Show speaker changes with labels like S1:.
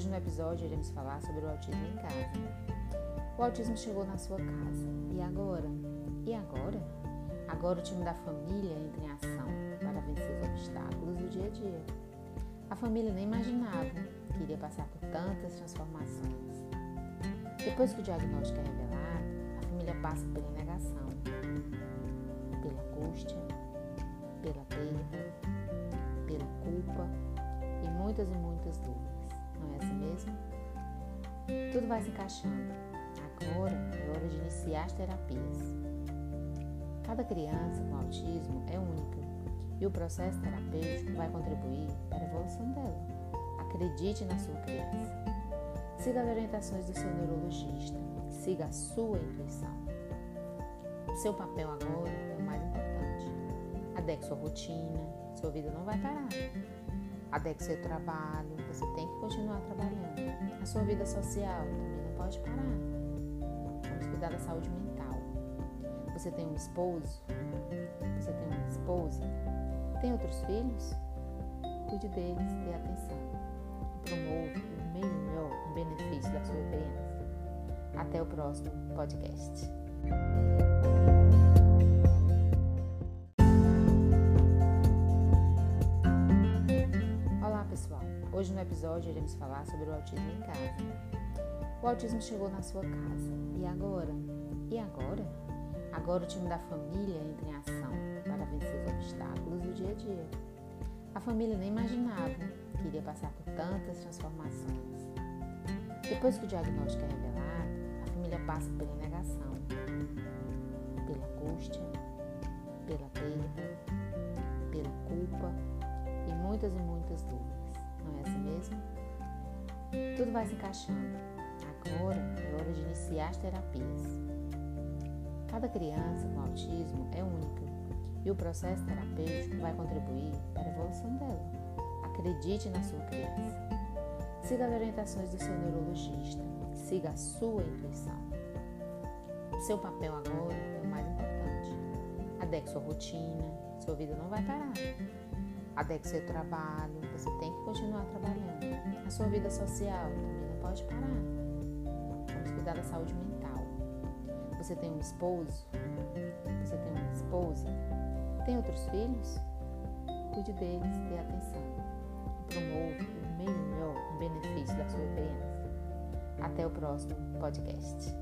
S1: Hoje no episódio iremos falar sobre o autismo em casa. O autismo chegou na sua casa. E agora? E agora? Agora o time da família entra em ação para vencer os obstáculos do dia a dia. A família nem imaginava que iria passar por tantas transformações. Depois que o diagnóstico é revelado, a família passa pela negação, pela angústia, pela perda, pela culpa e muitas e muitas dúvidas. Não é assim mesmo? Tudo vai se encaixando. Agora é hora de iniciar as terapias. Cada criança com autismo é única e o processo terapêutico vai contribuir para a evolução dela. Acredite na sua criança. Siga as orientações do seu neurologista. Siga a sua intuição. Seu papel agora é o mais importante. Adeque sua rotina, sua vida não vai parar. Adeque seu trabalho, você tem que continuar trabalhando. A sua vida social também não pode parar. Vamos cuidar da saúde mental. Você tem um esposo? Você tem uma esposa? Tem outros filhos? Cuide deles, dê atenção. Promova o melhor benefício da sua criança. Até o próximo podcast. Hoje no episódio iremos falar sobre o autismo em casa. O autismo chegou na sua casa. E agora? E agora? Agora o time da família entra em ação para vencer os obstáculos do dia a dia. A família nem imaginava que iria passar por tantas transformações. Depois que o diagnóstico é revelado, a família passa pela negação, pela angústia, pela perda, pela culpa e muitas e muitas dúvidas. Não é assim mesmo? Tudo vai se encaixando. Agora é hora de iniciar as terapias. Cada criança com autismo é única e o processo terapêutico vai contribuir para a evolução dela. Acredite na sua criança. Siga as orientações do seu neurologista. Siga a sua intuição. Seu papel agora é o mais importante. Adeque sua rotina, sua vida não vai parar. Adeque seu trabalho, você tem que continuar trabalhando. A sua vida social também não pode parar. Vamos cuidar da saúde mental. Você tem um esposo? Você tem uma esposa? Tem outros filhos? Cuide deles, dê atenção. Promova o melhor benefício da sua criança. Até o próximo podcast.